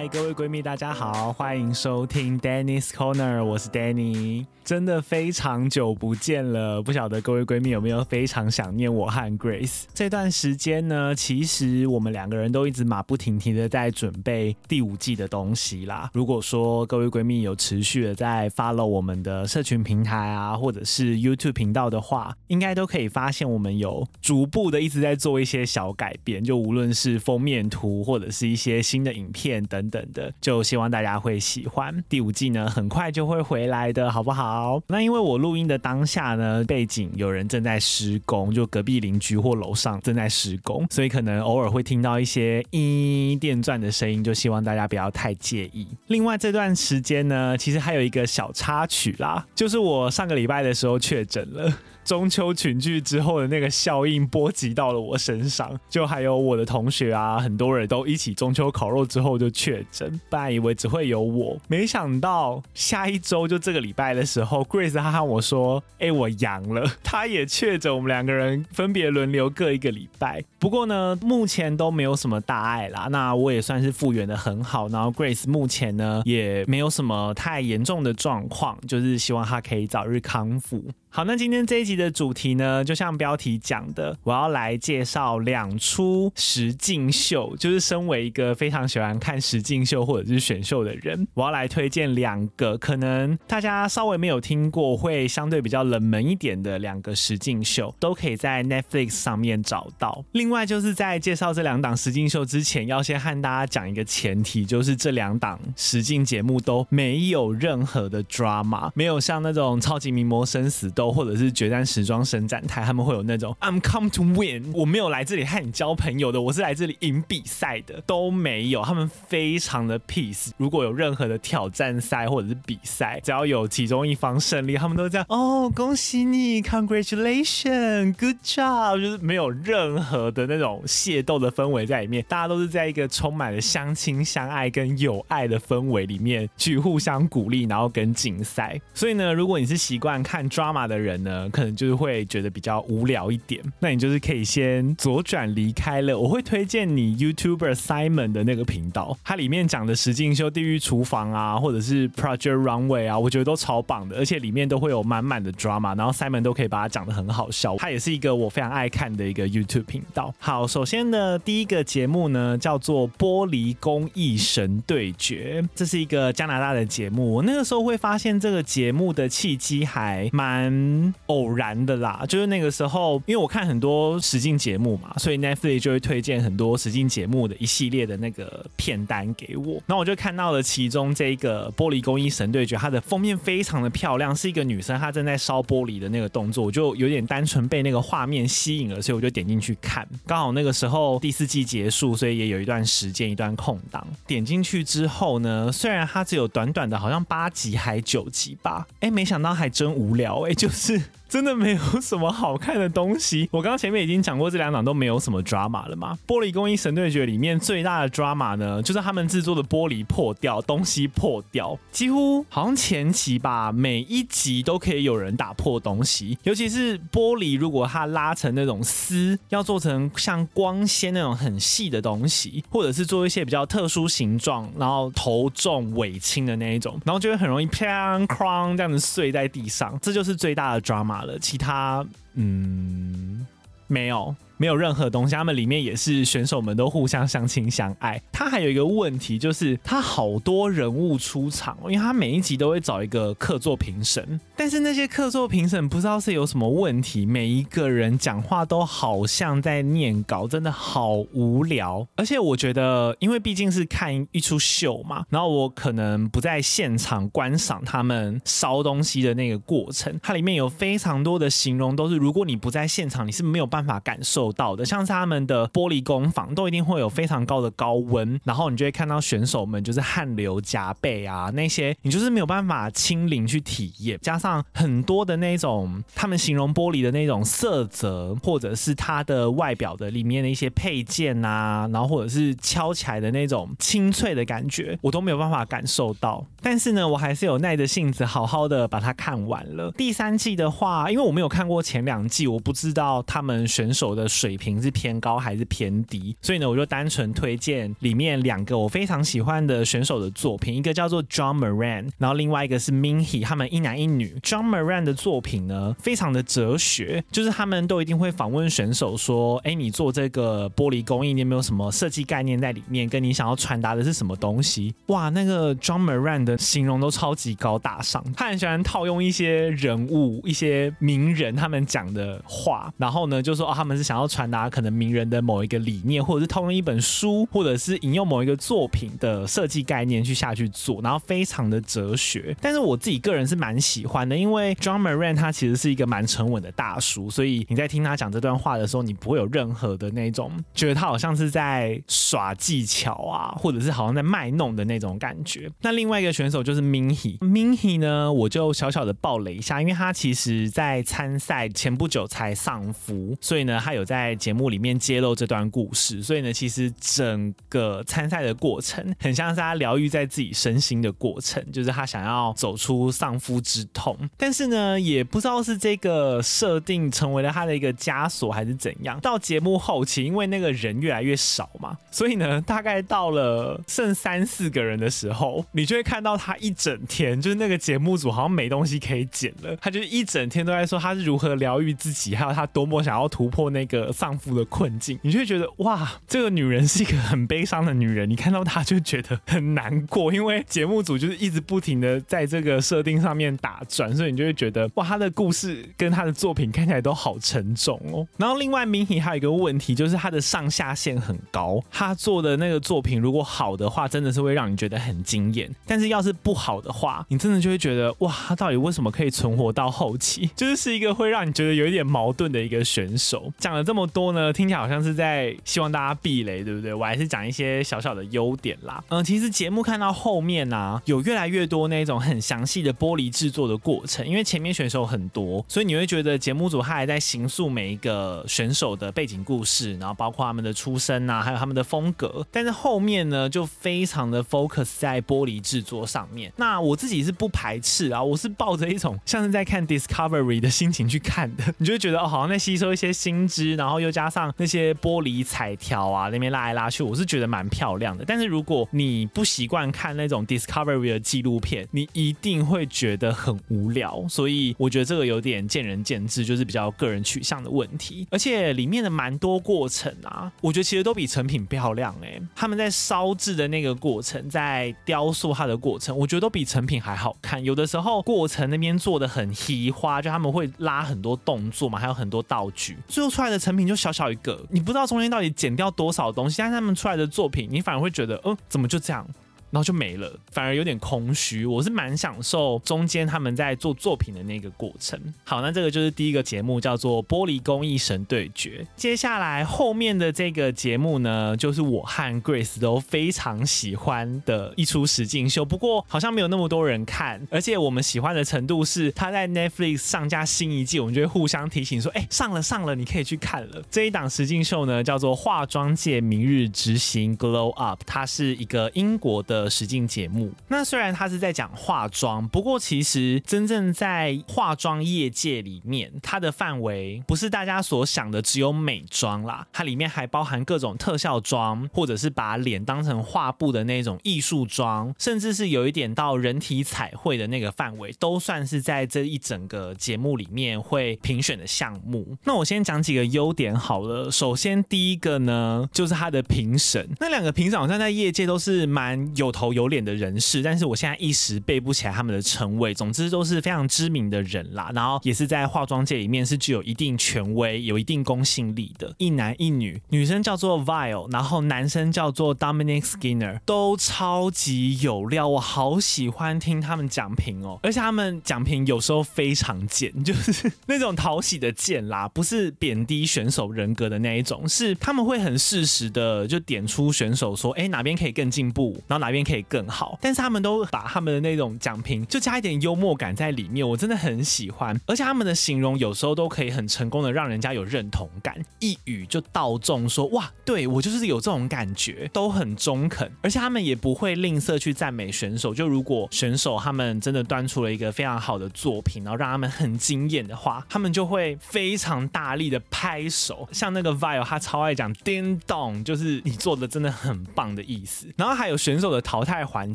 嗨，各位闺蜜，大家好，欢迎收听 Danny's Corner，我是 Danny。真的非常久不见了，不晓得各位闺蜜有没有非常想念我和 Grace？这段时间呢，其实我们两个人都一直马不停蹄的在准备第五季的东西啦。如果说各位闺蜜有持续的在 follow 我们的社群平台啊，或者是 YouTube 频道的话，应该都可以发现我们有逐步的一直在做一些小改变，就无论是封面图或者是一些新的影片等等的，就希望大家会喜欢。第五季呢，很快就会回来的，好不好？那因为我录音的当下呢，背景有人正在施工，就隔壁邻居或楼上正在施工，所以可能偶尔会听到一些一电钻的声音，就希望大家不要太介意。另外这段时间呢，其实还有一个小插曲啦，就是我上个礼拜的时候确诊了。中秋群聚之后的那个效应波及到了我身上，就还有我的同学啊，很多人都一起中秋烤肉之后就确诊。本来以为只会有我，没想到下一周就这个礼拜的时候，Grace 她和我说：“哎、我阳了。”她也确诊，我们两个人分别轮流各一个礼拜。不过呢，目前都没有什么大碍啦。那我也算是复原得很好，然后 Grace 目前呢也没有什么太严重的状况，就是希望她可以早日康复。好，那今天这一集的主题呢，就像标题讲的，我要来介绍两出实境秀。就是身为一个非常喜欢看实境秀或者是选秀的人，我要来推荐两个可能大家稍微没有听过，会相对比较冷门一点的两个实境秀，都可以在 Netflix 上面找到。另外，就是在介绍这两档实境秀之前，要先和大家讲一个前提，就是这两档实境节目都没有任何的 drama，没有像那种超级名模生死或者是决战时装伸展台，他们会有那种 I'm come to win，我没有来这里和你交朋友的，我是来这里赢比赛的，都没有。他们非常的 peace。如果有任何的挑战赛或者是比赛，只要有其中一方胜利，他们都这样哦，恭喜你，congratulation，good job，就是没有任何的那种械斗的氛围在里面，大家都是在一个充满了相亲相爱跟友爱的氛围里面去互相鼓励，然后跟竞赛。所以呢，如果你是习惯看 drama 的人呢，可能就是会觉得比较无聊一点，那你就是可以先左转离开了。我会推荐你 YouTuber Simon 的那个频道，它里面讲的实境秀、地狱厨房啊，或者是 Project Runway 啊，我觉得都超棒的，而且里面都会有满满的 drama，然后 Simon 都可以把它讲得很好笑。它也是一个我非常爱看的一个 YouTube 频道。好，首先呢，第一个节目呢叫做《玻璃工艺神对决》，这是一个加拿大的节目。我那个时候会发现这个节目的契机还蛮。偶然的啦，就是那个时候，因为我看很多实境节目嘛，所以 Netflix 就会推荐很多实境节目的一系列的那个片单给我。然后我就看到了其中这个玻璃工艺神对决，它的封面非常的漂亮，是一个女生她正在烧玻璃的那个动作，我就有点单纯被那个画面吸引了，所以我就点进去看。刚好那个时候第四季结束，所以也有一段时间一段空档。点进去之后呢，虽然它只有短短的好像八集还九集吧，哎，没想到还真无聊哎，就是。真的没有什么好看的东西。我刚刚前面已经讲过，这两档都没有什么 drama 了嘛。玻璃工艺神对决里面最大的 drama 呢，就是他们制作的玻璃破掉，东西破掉，几乎好像前期吧，每一集都可以有人打破东西。尤其是玻璃，如果它拉成那种丝，要做成像光纤那种很细的东西，或者是做一些比较特殊形状，然后头重尾轻的那一种，然后就会很容易砰哐这样子碎在地上，这就是最大的 drama。了，其他嗯，没有。没有任何东西，他们里面也是选手们都互相相亲相爱。他还有一个问题，就是他好多人物出场，因为他每一集都会找一个客座评审，但是那些客座评审不知道是有什么问题，每一个人讲话都好像在念稿，真的好无聊。而且我觉得，因为毕竟是看一出秀嘛，然后我可能不在现场观赏他们烧东西的那个过程，它里面有非常多的形容，都是如果你不在现场，你是没有办法感受到的，像是他们的玻璃工坊都一定会有非常高的高温，然后你就会看到选手们就是汗流浃背啊，那些你就是没有办法亲临去体验。加上很多的那种他们形容玻璃的那种色泽，或者是它的外表的里面的一些配件啊，然后或者是敲起来的那种清脆的感觉，我都没有办法感受到。但是呢，我还是有耐着性子好好的把它看完了。第三季的话，因为我没有看过前两季，我不知道他们选手的。水平是偏高还是偏低。所以呢，我就单纯推荐里面两个我非常喜欢的选手的作品，一个叫做 John Moran，然后另外一个是 Minhee，他们一男一女。John Moran 的作品呢，非常的哲学，就是他们都一定会访问选手说：“哎，你做这个玻璃工艺，你有没有什么设计概念在里面？跟你想要传达的是什么东西？”哇，那个 John Moran 的形容都超级高大上，他很喜欢套用一些人物、一些名人他们讲的话，然后呢，就说哦，他们是想要传达可能名人的某一个理念，或者是通用一本书，或者是引用某一个作品的设计概念去下去做，然后非常的哲学。但是我自己个人是蛮喜欢的，因为 John Moran 他其实是一个蛮沉稳的大叔，所以你在听他讲这段话的时候，你不会有任何的那种觉得他好像是在耍技巧啊，或者是好像在卖弄的那种感觉。那另外一个选手就是 Minhi，Minhi 呢，我就小小的爆雷一下，因为他其实在参赛前不久才丧夫，所以呢，他有在节目里面揭露这段故事，所以呢，其实整个参赛的过程很像是他疗愈在自己身心的过程，就是他想要走出丧夫之痛，但是呢，也不知道是这个设定成为了他的一个枷锁还是怎样。到节目后期，因为那个人越来越少嘛，所以呢，大概到了剩三四个人的时候，你就会看到他一整天，就是那个节目组好像没东西可以剪了，他就一整天都在说他是如何疗愈自己，还有他多么想要突破那个丧夫的困境。你就会觉得哇，这个女人是一个很悲伤的女人，你看到她就觉得很难过，因为节目组就是一直不停的在这个设定上面打转，所以你就会觉得哇，她的故事跟她的作品看起来都好沉重哦。然后另外明 i 还有一个问题就是她的上下限很高，她做的那个作品如果好的话，真的是会让你觉得很惊艳，但是要是不好的话，你真的就会觉得哇，她到底为什么可以存活到后期？就是是一个会让你觉得有一点矛盾的一个选手。讲了这么多呢，听起来好像是在希望大家避雷，对不对？我还是讲一些小小的优点啦。嗯，其实节目看到后面呢、有越来越多那种很详细的玻璃制作的过程，因为前面选手很多，所以你会觉得节目组他还在形塑每一个选手的背景故事，然后包括他们的出身啊，还有他们的风格。但是后面呢，就非常的 focus 在玻璃制作上面。那我自己是不排斥啊，我是抱着一种像是在看 Discovery 的心情去看的，你就会觉得哦，好像在吸收一些新知，然后又加上那些玻璃彩条啊，那边拉来拉去，我是觉得蛮漂亮的。但是如果你不习惯看那种 Discovery 的纪录片，你一定会觉得很无聊。所以我觉得这个有点见仁见智，就是比较个人取向的问题。而且里面的蛮多过程啊，我觉得其实都比成品漂亮哎、他们在烧制的那个过程，在雕塑它的过程，我觉得都比成品还好看。有的时候过程那边做的很花，就他们会拉很多动作嘛，还有很多道具，最后出来的成成品就小小一个，你不知道中间到底剪掉多少东西，但是他们出来的作品，你反而会觉得，嗯，怎么就这样？然后就没了，反而有点空虚。我是蛮享受中间他们在做作品的那个过程。好，那这个就是第一个节目，叫做《玻璃工艺神对决》。接下来后面的这个节目呢，就是我和 Grace 都非常喜欢的一出实境秀。不过好像没有那么多人看，而且我们喜欢的程度是，他在 Netflix 上架新一季，我们就会互相提醒说：“哎，上了上了，你可以去看了。”这一档实境秀呢，叫做《化妆界明日之星 Glow Up》，它是一个英国的。的实境节目，那虽然他是在讲化妆，不过其实真正在化妆业界里面，它的范围不是大家所想的只有美妆啦，它里面还包含各种特效妆，或者是把脸当成画布的那种艺术妆，甚至是有一点到人体彩绘的那个范围，都算是在这一整个节目里面会评选的项目。那我先讲几个优点好了，首先第一个呢，就是他的评审，那两个评审好像在业界都是蛮有。有头有脸的人士，但是我现在一时背不起来他们的称谓。总之都是非常知名的人啦，然后也是在化妆界里面是具有一定权威、有一定公信力的。一男一女，女生叫做 Vile，然后男生叫做 Dominic Skinner，都超级有料，我好喜欢听他们讲评哦。而且他们讲评有时候非常贱，就是那种讨喜的贱啦，不是贬低选手人格的那一种，是他们会很适时的就点出选手说，哎，哪边可以更进步，然后哪边。可以更好。但是他们都把他们的那种讲评就加一点幽默感在里面，我真的很喜欢。而且他们的形容有时候都可以很成功的让人家有认同感，一语就道中说哇，对我就是有这种感觉，都很中肯。而且他们也不会吝啬去赞美选手，就如果选手他们真的端出了一个非常好的作品，然后让他们很惊艳的话，他们就会非常大力的拍手。像那个 Vile，他超爱讲叮咚，就是你做的真的很棒的意思。然后还有选手的淘汰环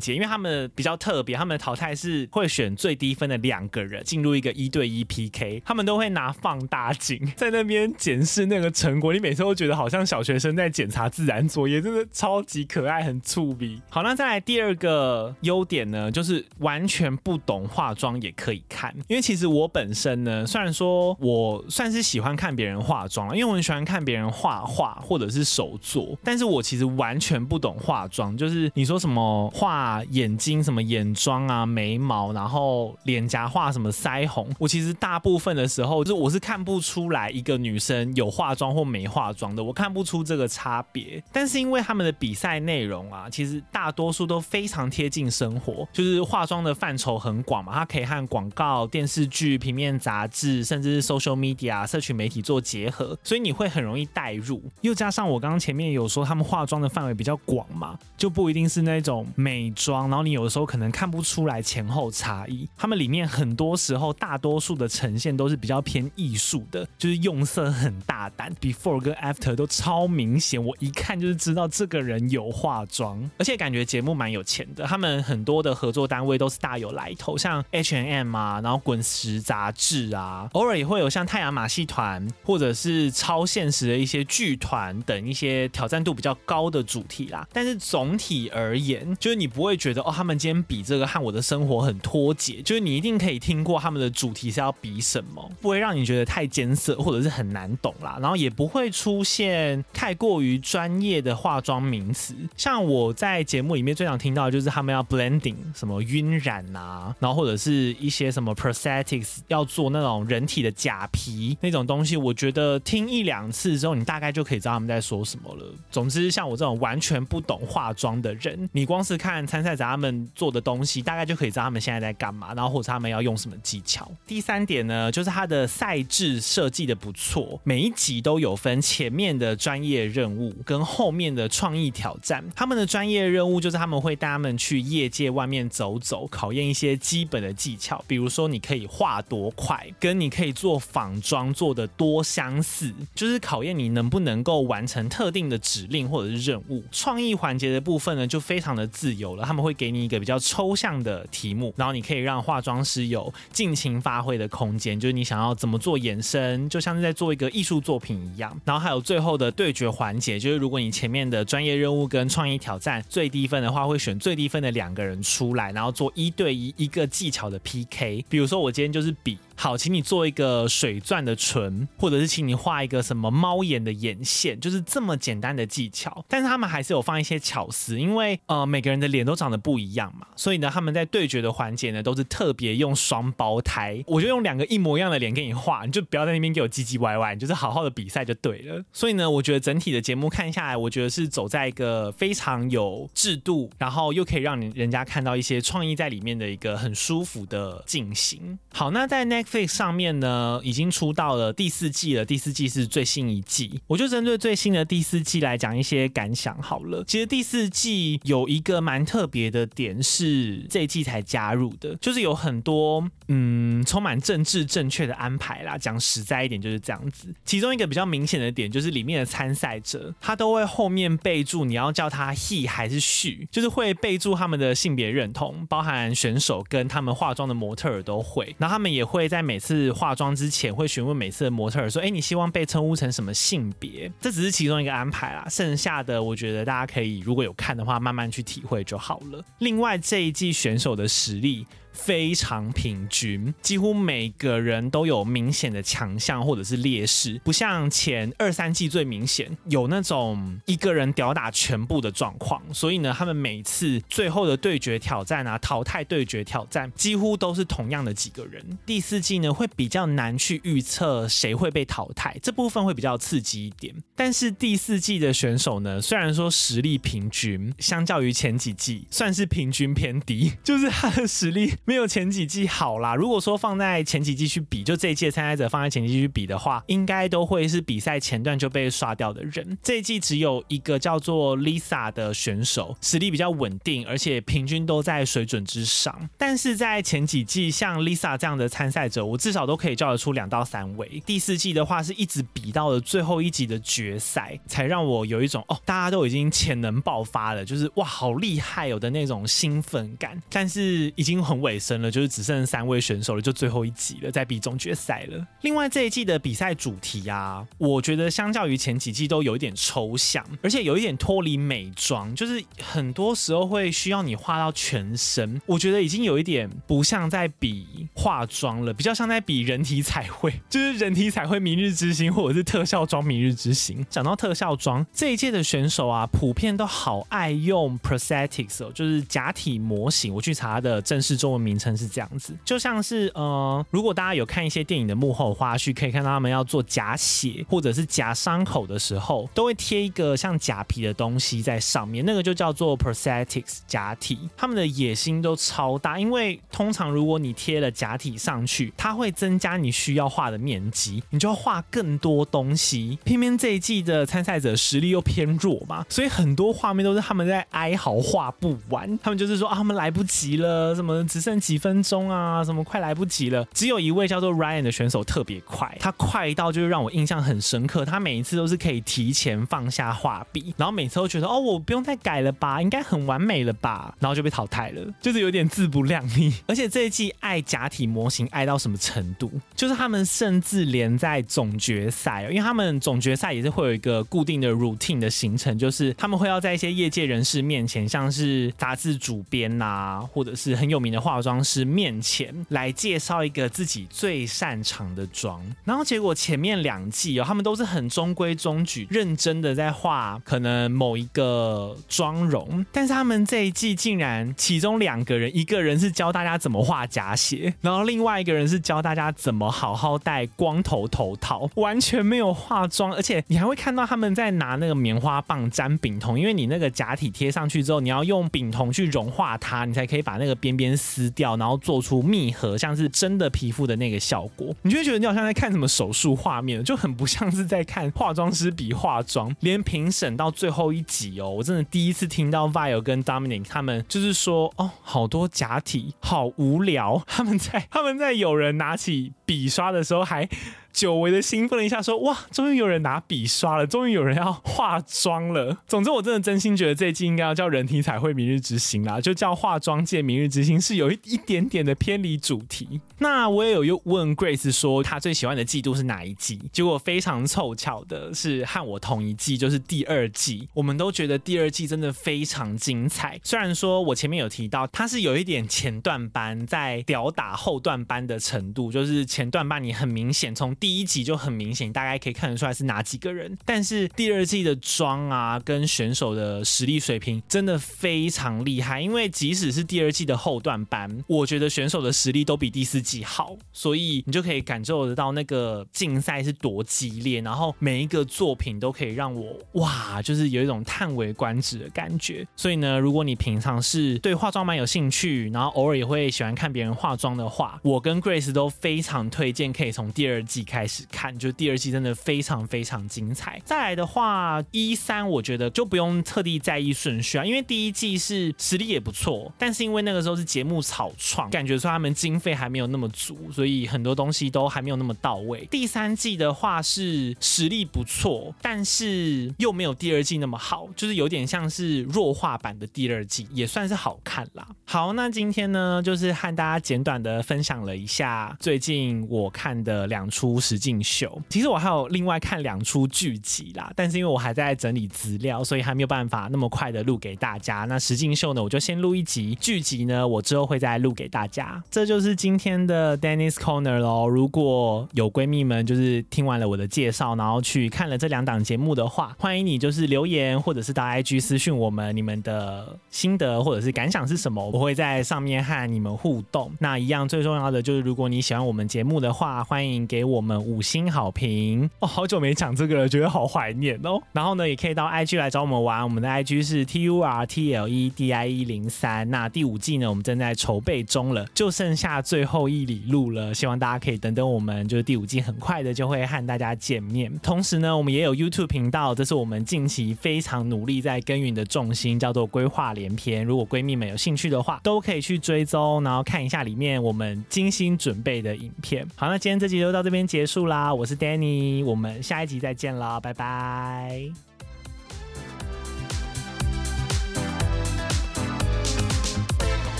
节，因为他们比较特别，他们的淘汰是会选最低分的两个人进入一个一对一 PK，他们都会拿放大镜在那边检视那个成果。你每次都觉得好像小学生在检查自然作业，真的超级可爱，很粗鄙。好，那再来第二个优点呢，就是完全不懂化妆也可以看，因为其实我本身呢，虽然说我算是喜欢看别人化妆，因为我很喜欢看别人画画或者是手作，但是我其实完全不懂化妆，就是你说什么哦画眼睛、什么眼妆啊、眉毛，然后脸颊画什么腮红，我其实大部分的时候就是我是看不出来一个女生有化妆或没化妆的，我看不出这个差别。但是因为他们的比赛内容啊，其实大多数都非常贴近生活，就是化妆的范畴很广嘛，它可以和广告、电视剧、平面杂志，甚至是 social media 社群媒体做结合，所以你会很容易带入。又加上我刚刚前面有说他们化妆的范围比较广嘛，就不一定是那种美妆，然后你有的时候可能看不出来前后差异。他们里面很多时候，大多数的呈现都是比较偏艺术的，就是用色很大胆，before 跟 after 都超明显，我一看就是知道这个人有化妆，而且感觉节目蛮有钱的。他们很多的合作单位都是大有来头，像 H and M 啊，然后滚石杂志啊，偶尔也会有像太阳马戏团或者是超现实的一些剧团等一些挑战度比较高的主题啦。但是总体而言，就是你不会觉得哦，他们今天比这个和我的生活很脱节，就是你一定可以听过他们的主题是要比什么，不会让你觉得太艰涩或者是很难懂啦。然后也不会出现太过于专业的化妆名词，像我在节目里面最常听到的就是他们要 blending 什么晕染啊，然后或者是一些什么 prosthetics 要做那种人体的假皮那种东西，我觉得听一两次之后，你大概就可以知道他们在说什么了。总之，像我这种完全不懂化妆的人，你光是看参赛者他们做的东西，大概就可以知道他们现在在干嘛，然后或者他们要用什么技巧。第三点呢，就是他的赛制设计的不错，每一集都有分前面的专业任务跟后面的创意挑战。他们的专业任务就是他们会带他们去业界外面走走，考验一些基本的技巧，比如说你可以画多快，跟你可以做仿妆做的多相似，就是考验你能不能够完成特定的指令或者是任务。创意环节的部分呢，就非常的自由了，他们会给你一个比较抽象的题目，然后你可以让化妆师有尽情发挥的空间，就是你想要怎么做延伸，就像是在做一个艺术作品一样。然后还有最后的对决环节，就是如果你前面的专业任务跟创意挑战最低分的话，会选最低分的两个人出来，然后做一对一一个技巧的 PK。比如说，我今天就是比。好，请你做一个水钻的唇，或者是请你画一个什么猫眼的眼线，就是这么简单的技巧。但是他们还是有放一些巧思，因为呃每个人的脸都长得不一样嘛，所以呢他们在对决的环节呢都是特别用双胞胎，我就用两个一模一样的脸给你画，你就不要在那边给我唧唧歪歪，你就是好好的比赛就对了。所以呢，我觉得整体的节目看下来，我觉得是走在一个非常有制度，然后又可以让人家看到一些创意在里面的一个很舒服的进行。好，那在 next Netflix 上面呢，已经出到了第四季了。第四季是最新一季，我就针对最新的第四季来讲一些感想好了。其实第四季有一个蛮特别的点是这一季才加入的，就是有很多嗯充满政治正确的安排啦。讲实在一点就是这样子。其中一个比较明显的点就是里面的参赛者，他都会后面备注你要叫他 he 还是 she，就是会备注他们的性别认同，包含选手跟他们化妆的模特儿都会。然后他们也会在在每次化妆之前会询问每次的模特儿说：“哎，你希望被称呼成什么性别？”这只是其中一个安排啦，剩下的我觉得大家可以如果有看的话，慢慢去体会就好了。另外这一季选手的实力。非常平均，几乎每个人都有明显的强项或者是劣势，不像前二三季最明显有那种一个人吊打全部的状况。所以呢，他们每次最后的对决挑战啊，淘汰对决挑战，几乎都是同样的几个人。第四季呢，会比较难去预测谁会被淘汰，这部分会比较刺激一点。但是第四季的选手呢，虽然说实力平均，相较于前几季算是平均偏低，就是他的实力没有前几季好啦。如果说放在前几季去比，就这一届参赛者放在前几季去比的话，应该都会是比赛前段就被刷掉的人。这一季只有一个叫做 Lisa 的选手，实力比较稳定，而且平均都在水准之上。但是在前几季，像 Lisa 这样的参赛者，我至少都可以叫得出两到三位。第四季的话，是一直比到了最后一集的决赛，才让我有一种哦，大家都已经潜能爆发了，就是哇，好厉害有的那种兴奋感。但是已经很尾声了，就是只剩三位选手了，就最后一集了，在比总决赛了。另外这一季的比赛主题啊，我觉得相较于前几季都有一点抽象，而且有一点脱离美妆，就是很多时候会需要你画到全身，我觉得已经有一点不像在比化妆了，比较像在比人体彩绘，就是人体彩绘明日之星，或者是特效妆明日之星。讲到特效妆，这一届的选手啊，普遍都好爱用 prosthetics 哦，就是假体模型。我去查他的正式中文名称是这样子，就像是呃，如果大家有看一些电影的幕后花絮，可以看到他们要做假血或者是假伤口的时候，都会贴一个像假皮的东西在上面，那个就叫做 prosthetics 假体。他们的野心都超大，因为通常如果你贴了假体上去，它会增加你需要画的面积，你就要画更多东西。偏偏这一季的参赛者实力又偏弱嘛，所以很多画面都是他们在哀嚎画不完，他们就是说啊，他们来不及了，什么只剩几分钟啊，什么快来不及了。只有一位叫做 Ryan 的选手特别快，他快到就是让我印象很深刻。他每一次都是可以提前放下画笔，然后每次都觉得哦，我不用再改了吧，应该很完美了吧，然后就被淘汰了，就是有点自不量力。而且这一季爱假体模型爱到什么程度？就是他们甚至连在总决赛，因为他们总决赛也是会有一个固定的 routine 的行程，就是他们会要在一些业界人士面前，像是杂志主编呐，或者是很有名的画化妆师面前来介绍一个自己最擅长的妆。然后结果前面两季哦，他们都是很中规中矩、认真的在画可能某一个妆容，但是他们这一季竟然其中两个人，一个人是教大家怎么画假血，然后另外一个人是教大家怎么好好戴光头头套，完全没有化妆，而且你还会看到他们在拿那个棉花棒沾丙酮，因为你那个假体贴上去之后，你要用丙酮去融化它，你才可以把那个边边撕掉，然后做出密合，像是真的皮肤的那个效果。你就会觉得你好像在看什么手术画面，就很不像是在看化妆师比化妆。连评审到最后一集哦，我真的第一次听到 Vile 跟 Dominic 他们就是说哦，好多假体，好无聊。他们在他们在有人拿起笔刷的时候还。久违的兴奋了一下，说：“哇，终于有人拿笔刷了，终于有人要化妆了。”总之，我真的真心觉得这一季应该要叫人体彩绘明日之星啦，就叫化妆界明日之星，是有一一点点的偏离主题。那我也有又问 Grace 说，她最喜欢的季度是哪一季？结果非常凑巧的是和我同一季，就是第二季。我们都觉得第二季真的非常精彩。虽然说我前面有提到，它是有一点前段班在吊打后段班的程度，就是前段班你很明显从第第一集就很明显，大概可以看得出来是哪几个人。但是第二季的妆啊，跟选手的实力水平真的非常厉害。因为即使是第二季的后段班，我觉得选手的实力都比第四季好，所以你就可以感受得到那个竞赛是多激烈。然后每一个作品都可以让我哇，就是有一种叹为观止的感觉。所以呢，如果你平常是对化妆蛮有兴趣，然后偶尔也会喜欢看别人化妆的话，我跟 Grace 都非常推荐可以从第二季看。开始看，就第二季真的非常非常精彩。再来的话，一三我觉得就不用特地在意顺序啊，因为第一季是实力也不错，但是因为那个时候是节目草创，感觉说他们经费还没有那么足，所以很多东西都还没有那么到位。第三季的话是实力不错，但是又没有第二季那么好，就是有点像是弱化版的第二季，也算是好看啦。好，那今天呢，就是和大家简短的分享了一下最近我看的两出。实境秀。其实我还有另外看两出剧集啦，但是因为我还在整理资料，所以还没有办法那么快的录给大家。那实境秀呢，我就先录一集，剧集呢，我之后会再录给大家。这就是今天的 Dennis Corner 喽。如果有闺蜜们就是听完了我的介绍，然后去看了这两档节目的话，欢迎你就是留言或者是到 IG 私讯我们你们的心得或者是感想是什么，我会在上面和你们互动。那一样最重要的就是，如果你喜欢我们节目的话，欢迎给我们五星好评哦。好久没讲这个了，觉得好怀念哦。然后呢，也可以到 IG 来找我们玩，我们的 IG 是 T U R T L E D I E 零三。那第五季呢，我们正在筹备中了，就剩下最后一里路了。希望大家可以等等我们，就是第五季很快的就会和大家见面。同时呢，我们也有 YouTube 频道，这是我们近期非常努力在耕耘的重心，叫做规划连篇。如果闺蜜们有兴趣的话，都可以去追踪，然后看一下里面我们精心准备的影片。好，那今天这集就到这边结束啦。我是 Danny，我们下一集再见啦，拜拜。